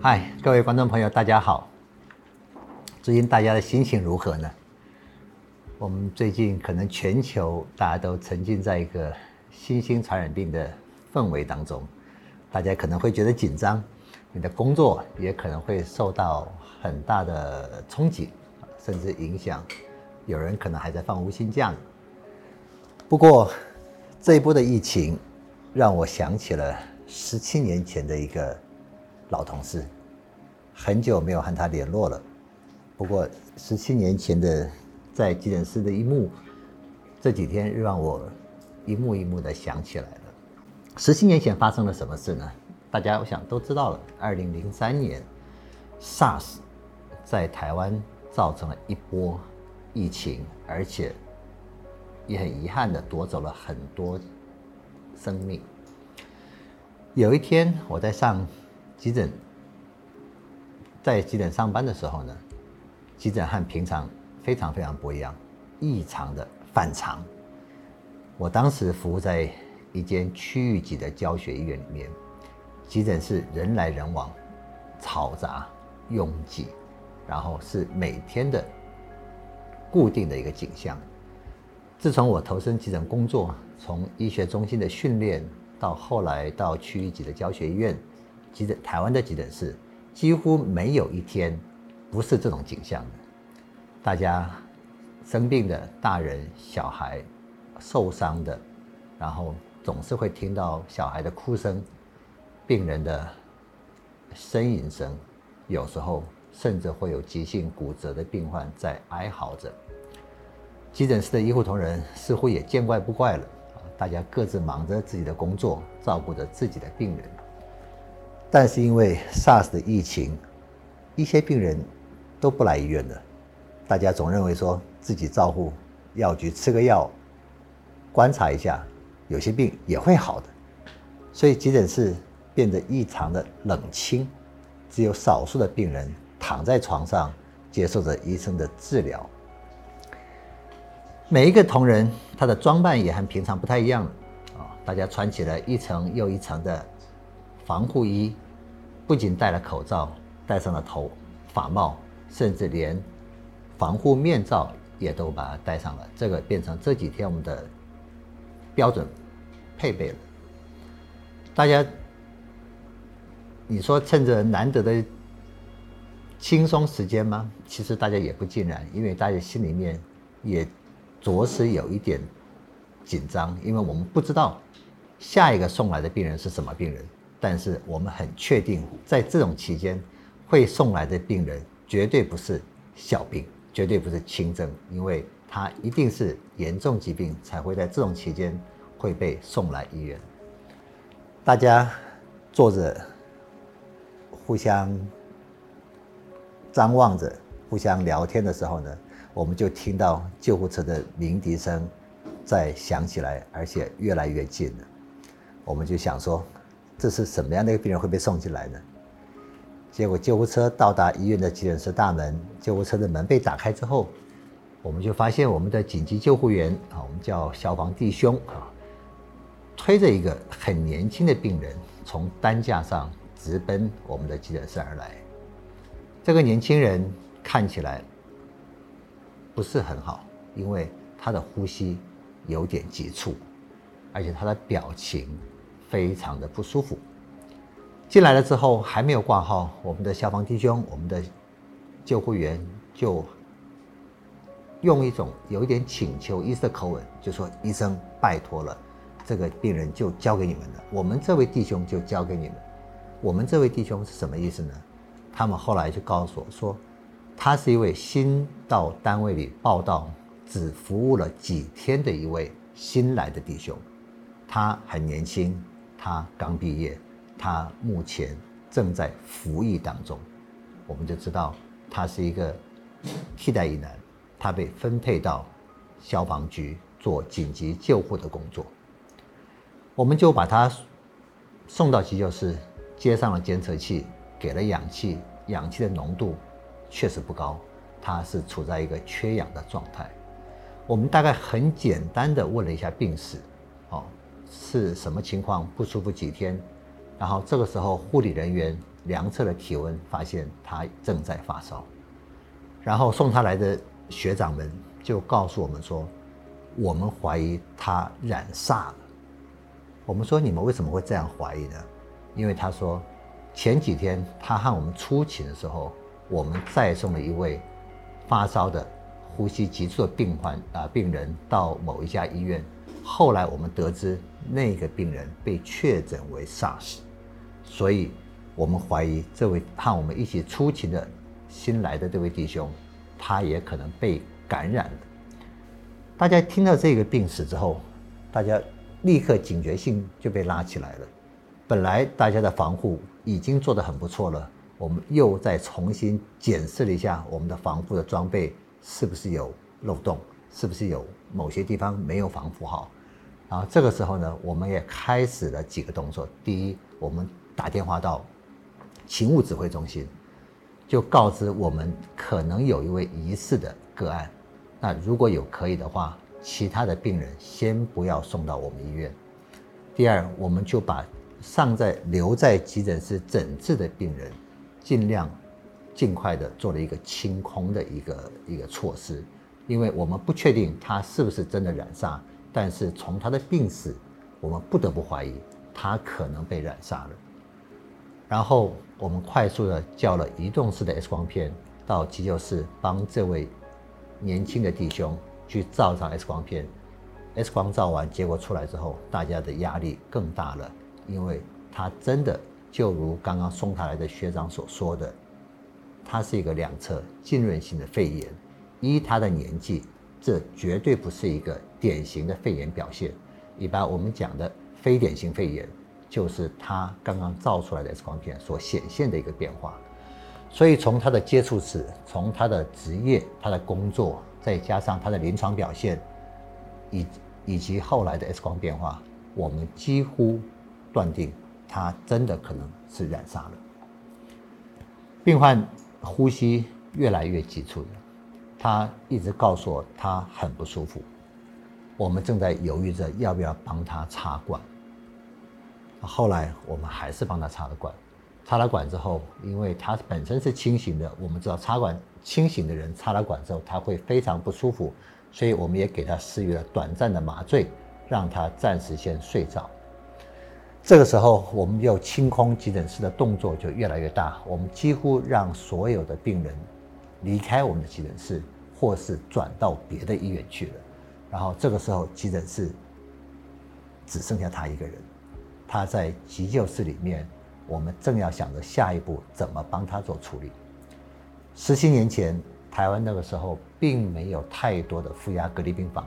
嗨，各位观众朋友，大家好。最近大家的心情如何呢？我们最近可能全球大家都沉浸在一个新兴传染病的氛围当中，大家可能会觉得紧张，你的工作也可能会受到很大的冲击，甚至影响。有人可能还在放无薪假。不过，这一波的疫情让我想起了十七年前的一个老同事，很久没有和他联络了。不过，十七年前的在急诊室的一幕，这几天让我一幕一幕的想起来了。十七年前发生了什么事呢？大家我想都知道了。二零零三年，SARS 在台湾造成了一波疫情，而且。也很遗憾的夺走了很多生命。有一天我在上急诊，在急诊上班的时候呢，急诊和平常非常非常不一样，异常的反常。我当时服务在一间区域级的教学医院里面，急诊室人来人往，嘈杂拥挤，然后是每天的固定的一个景象。自从我投身急诊工作，从医学中心的训练到后来到区域级的教学医院，急诊台湾的急诊室几乎没有一天不是这种景象的。大家生病的大人、小孩受伤的，然后总是会听到小孩的哭声、病人的呻吟声，有时候甚至会有急性骨折的病患在哀嚎着。急诊室的医护同仁似乎也见怪不怪了！大家各自忙着自己的工作，照顾着自己的病人。但是因为 SARS 的疫情，一些病人都不来医院了。大家总认为说自己照顾药局吃个药，观察一下，有些病也会好的。所以急诊室变得异常的冷清，只有少数的病人躺在床上接受着医生的治疗。每一个同仁，他的装扮也和平常不太一样啊！大家穿起了一层又一层的防护衣，不仅戴了口罩，戴上了头法帽，甚至连防护面罩也都把它戴上了。这个变成这几天我们的标准配备了。大家，你说趁着难得的轻松时间吗？其实大家也不尽然，因为大家心里面也。着实有一点紧张，因为我们不知道下一个送来的病人是什么病人，但是我们很确定，在这种期间会送来的病人绝对不是小病，绝对不是轻症，因为他一定是严重疾病才会在这种期间会被送来医院。大家坐着，互相张望着，互相聊天的时候呢？我们就听到救护车的鸣笛声在响起来，而且越来越近了。我们就想说，这是什么样的一个病人会被送进来呢？结果救护车到达医院的急诊室大门，救护车的门被打开之后，我们就发现我们的紧急救护员啊，我们叫消防弟兄啊，推着一个很年轻的病人从担架上直奔我们的急诊室而来。这个年轻人看起来。不是很好，因为他的呼吸有点急促，而且他的表情非常的不舒服。进来了之后还没有挂号，我们的消防弟兄、我们的救护员就用一种有一点请求医生的口吻，就说：“医生，拜托了，这个病人就交给你们了，我们这位弟兄就交给你们。我们这位弟兄是什么意思呢？他们后来就告诉我说。”他是一位新到单位里报道、只服务了几天的一位新来的弟兄，他很年轻，他刚毕业，他目前正在服役当中，我们就知道他是一个替代役男，他被分配到消防局做紧急救护的工作，我们就把他送到急救室，接上了监测器，给了氧气，氧气的浓度。确实不高，他是处在一个缺氧的状态。我们大概很简单的问了一下病史，哦，是什么情况？不舒服几天？然后这个时候护理人员量测了体温，发现他正在发烧。然后送他来的学长们就告诉我们说，我们怀疑他染煞了。我们说你们为什么会这样怀疑呢？因为他说，前几天他和我们出勤的时候，我们再送了一位发烧的、呼吸急促的病患啊病人到某一家医院，后来我们得知那个病人被确诊为 SARS，所以我们怀疑这位和我们一起出勤的新来的这位弟兄，他也可能被感染了。大家听到这个病史之后，大家立刻警觉性就被拉起来了。本来大家的防护已经做得很不错了，我们又再重新检视了一下我们的防护的装备是不是有漏洞，是不是有某些地方没有防护好。然后这个时候呢，我们也开始了几个动作。第一，我们打电话到勤务指挥中心，就告知我们可能有一位疑似的个案。那如果有可以的话，其他的病人先不要送到我们医院。第二，我们就把尚在留在急诊室诊治的病人，尽量尽快的做了一个清空的一个一个措施，因为我们不确定他是不是真的染上，但是从他的病史，我们不得不怀疑他可能被染上了。然后我们快速的叫了移动式的 X 光片到急救室，帮这位年轻的弟兄去照上 X 光片。X 光照完，结果出来之后，大家的压力更大了。因为他真的就如刚刚送他来的学长所说的，他是一个两侧浸润性的肺炎。依他的年纪，这绝对不是一个典型的肺炎表现。一般我们讲的非典型肺炎，就是他刚刚照出来的 X 光片所显现的一个变化。所以从他的接触史，从他的职业、他的工作，再加上他的临床表现，以以及后来的 X 光变化，我们几乎。断定他真的可能是染上了。病患呼吸越来越急促了，他一直告诉我他很不舒服。我们正在犹豫着要不要帮他插管。后来我们还是帮他插了管。插了管之后，因为他本身是清醒的，我们知道插管清醒的人插了管之后他会非常不舒服，所以我们也给他施予了短暂的麻醉，让他暂时先睡着。这个时候，我们又清空急诊室的动作就越来越大。我们几乎让所有的病人离开我们的急诊室，或是转到别的医院去了。然后这个时候，急诊室只剩下他一个人。他在急救室里面，我们正要想着下一步怎么帮他做处理。十七年前，台湾那个时候并没有太多的负压隔离病房，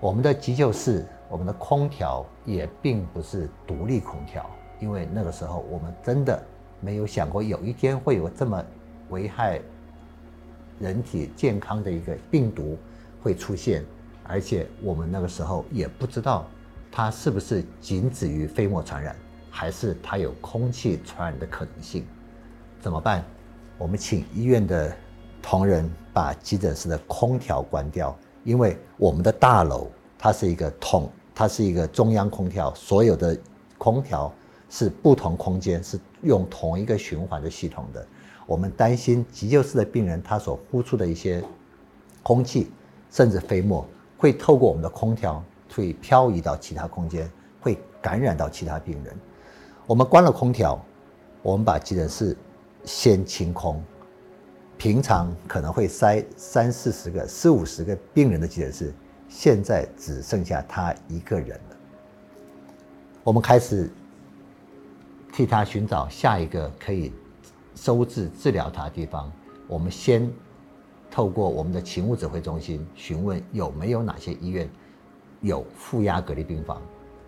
我们的急救室。我们的空调也并不是独立空调，因为那个时候我们真的没有想过有一天会有这么危害人体健康的一个病毒会出现，而且我们那个时候也不知道它是不是仅止于飞沫传染，还是它有空气传染的可能性。怎么办？我们请医院的同仁把急诊室的空调关掉，因为我们的大楼它是一个统。它是一个中央空调，所有的空调是不同空间是用同一个循环的系统的。我们担心急救室的病人他所呼出的一些空气，甚至飞沫，会透过我们的空调会漂移到其他空间，会感染到其他病人。我们关了空调，我们把急诊室先清空。平常可能会塞三四十个、四五十个病人的急诊室。现在只剩下他一个人了。我们开始替他寻找下一个可以收治治疗他的地方。我们先透过我们的勤务指挥中心询问有没有哪些医院有负压隔离病房，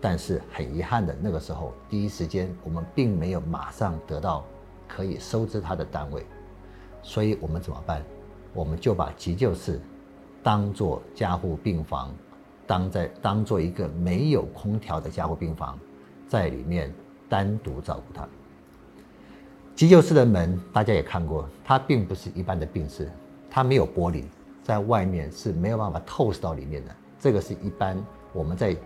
但是很遗憾的，那个时候第一时间我们并没有马上得到可以收治他的单位，所以我们怎么办？我们就把急救室。当做加护病房，当在当做一个没有空调的加护病房，在里面单独照顾他。急救室的门大家也看过，它并不是一般的病室，它没有玻璃，在外面是没有办法透视到里面的。这个是一般我们在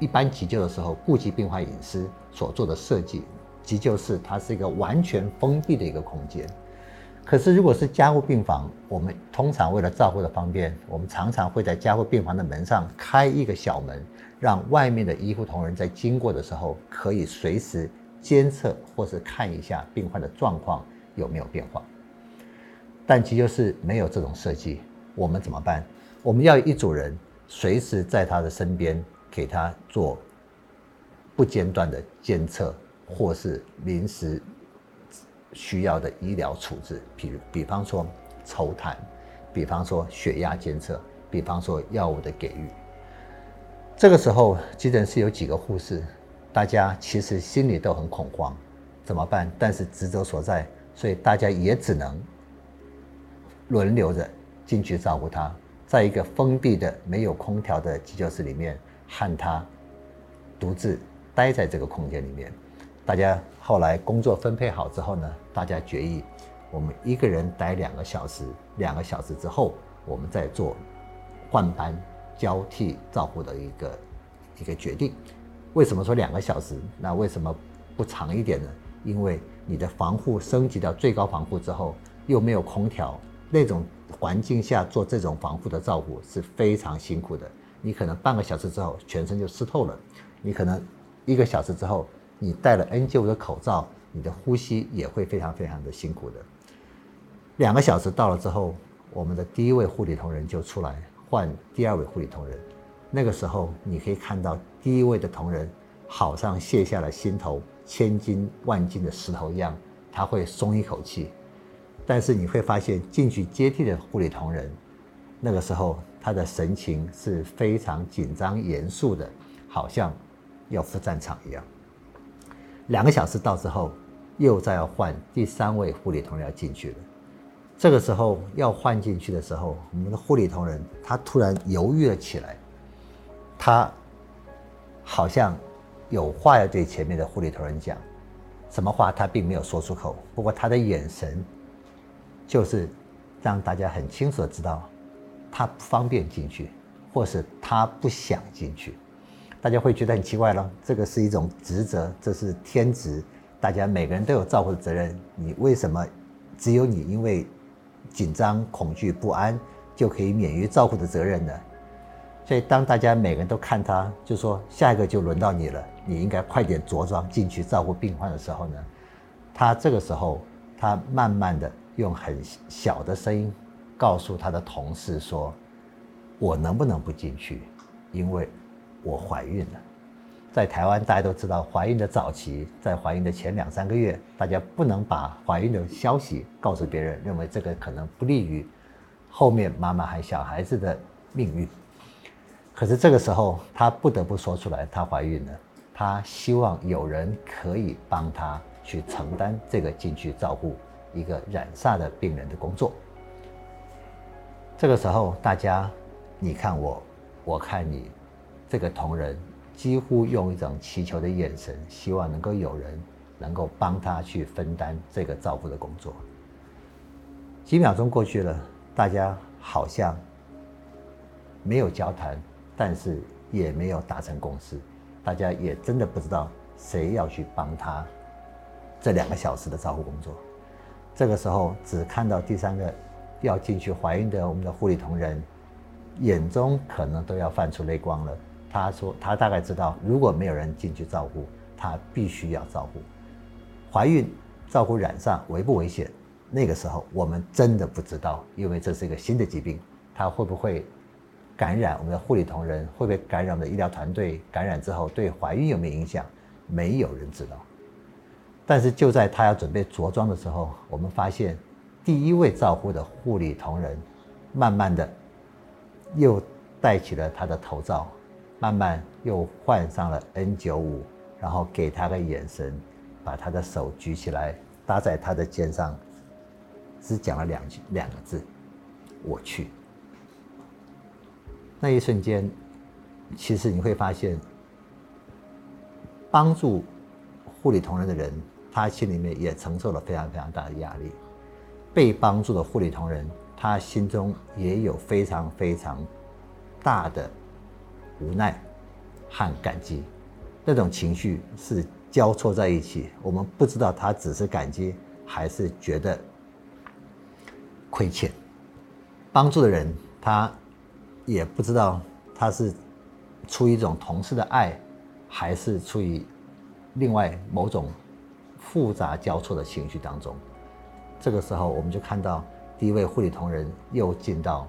一般急救的时候顾及病患隐私所做的设计，急救室它是一个完全封闭的一个空间。可是如果是加护病房，我们通常为了照护的方便，我们常常会在加护病房的门上开一个小门，让外面的医护同仁在经过的时候可以随时监测或是看一下病患的状况有没有变化。但急救室没有这种设计，我们怎么办？我们要一组人随时在他的身边，给他做不间断的监测，或是临时需要的医疗处置，比如比方说抽痰，比方说血压监测，比方说药物的给予。这个时候，急诊室有几个护士，大家其实心里都很恐慌，怎么办？但是职责所在，所以大家也只能。轮流着进去照顾他，在一个封闭的没有空调的急救室里面，和他独自待在这个空间里面。大家后来工作分配好之后呢，大家决议，我们一个人待两个小时，两个小时之后，我们再做换班交替照顾的一个一个决定。为什么说两个小时？那为什么不长一点呢？因为你的防护升级到最高防护之后，又没有空调。那种环境下做这种防护的照顾是非常辛苦的。你可能半个小时之后全身就湿透了，你可能一个小时之后你戴了 N95 的口罩，你的呼吸也会非常非常的辛苦的。两个小时到了之后，我们的第一位护理同仁就出来换第二位护理同仁。那个时候你可以看到第一位的同仁好像卸下了心头千斤万斤的石头一样，他会松一口气。但是你会发现，进去接替的护理同仁，那个时候他的神情是非常紧张严肃的，好像要赴战场一样。两个小时到之后，又再要换第三位护理同仁要进去了。这个时候要换进去的时候，我们的护理同仁他突然犹豫了起来，他好像有话要对前面的护理头人讲，什么话他并没有说出口，不过他的眼神。就是让大家很清楚的知道，他不方便进去，或是他不想进去，大家会觉得很奇怪了。这个是一种职责，这是天职，大家每个人都有照顾的责任。你为什么只有你因为紧张、恐惧、不安就可以免于照顾的责任呢？所以当大家每个人都看他，就说下一个就轮到你了，你应该快点着装进去照顾病患的时候呢，他这个时候他慢慢的。用很小的声音告诉他的同事说：“我能不能不进去？因为我怀孕了。在台湾，大家都知道，怀孕的早期，在怀孕的前两三个月，大家不能把怀孕的消息告诉别人，认为这个可能不利于后面妈妈和小孩子的命运。可是这个时候，她不得不说出来，她怀孕了。她希望有人可以帮她去承担这个进去照顾。”一个染煞的病人的工作。这个时候，大家，你看我，我看你，这个同仁几乎用一种祈求的眼神，希望能够有人能够帮他去分担这个照顾的工作。几秒钟过去了，大家好像没有交谈，但是也没有达成共识，大家也真的不知道谁要去帮他这两个小时的照顾工作。这个时候，只看到第三个要进去怀孕的我们的护理同仁，眼中可能都要泛出泪光了。他说：“他大概知道，如果没有人进去照顾，他必须要照顾。怀孕照顾染上危不危险？那个时候我们真的不知道，因为这是一个新的疾病，他会不会感染我们的护理同仁？会不会感染我们的医疗团队？感染之后对怀孕有没有影响？没有人知道。”但是就在他要准备着装的时候，我们发现第一位照护的护理同仁，慢慢的又戴起了他的头罩，慢慢又换上了 N95，然后给他个眼神，把他的手举起来搭在他的肩上，只讲了两句两个字：“我去。”那一瞬间，其实你会发现，帮助护理同仁的人。他心里面也承受了非常非常大的压力，被帮助的护理同仁，他心中也有非常非常大的无奈和感激。那种情绪是交错在一起，我们不知道他只是感激还是觉得亏欠。帮助的人，他也不知道他是出于一种同事的爱，还是出于另外某种复杂交错的情绪当中。这个时候，我们就看到第一位护理同仁又进到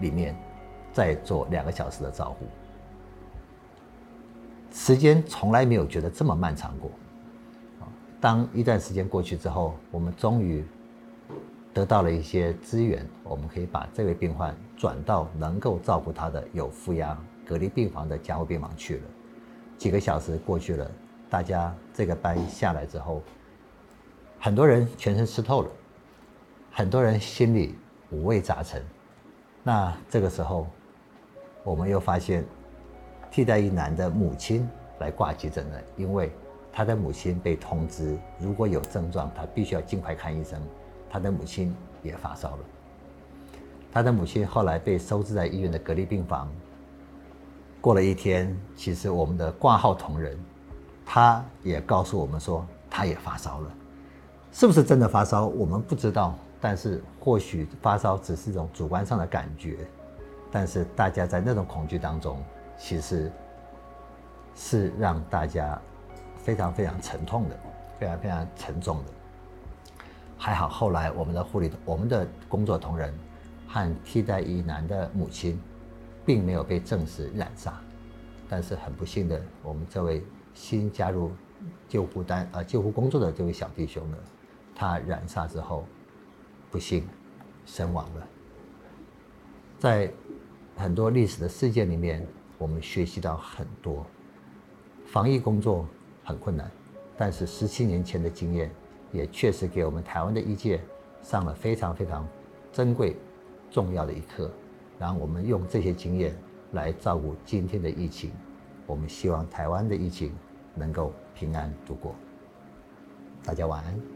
里面，再做两个小时的照护。时间从来没有觉得这么漫长过。当一段时间过去之后，我们终于得到了一些资源，我们可以把这位病患转到能够照顾他的有负压隔离病房的加护病房去了。几个小时过去了，大家这个班下来之后，很多人全身湿透了，很多人心里五味杂陈。那这个时候，我们又发现。替代一男的母亲来挂急诊了，因为他的母亲被通知，如果有症状，他必须要尽快看医生。他的母亲也发烧了，他的母亲后来被收治在医院的隔离病房。过了一天，其实我们的挂号同仁，他也告诉我们说，他也发烧了，是不是真的发烧，我们不知道。但是或许发烧只是一种主观上的感觉，但是大家在那种恐惧当中。其实是让大家非常非常沉痛的，非常非常沉重的。还好后来我们的护理、我们的工作同仁和替代役男的母亲，并没有被证实染上，但是很不幸的，我们这位新加入救护单呃救护工作的这位小弟兄呢，他染上之后，不幸身亡了。在很多历史的事件里面。我们学习到很多，防疫工作很困难，但是十七年前的经验也确实给我们台湾的医界上了非常非常珍贵、重要的一课。然后我们用这些经验来照顾今天的疫情，我们希望台湾的疫情能够平安度过。大家晚安。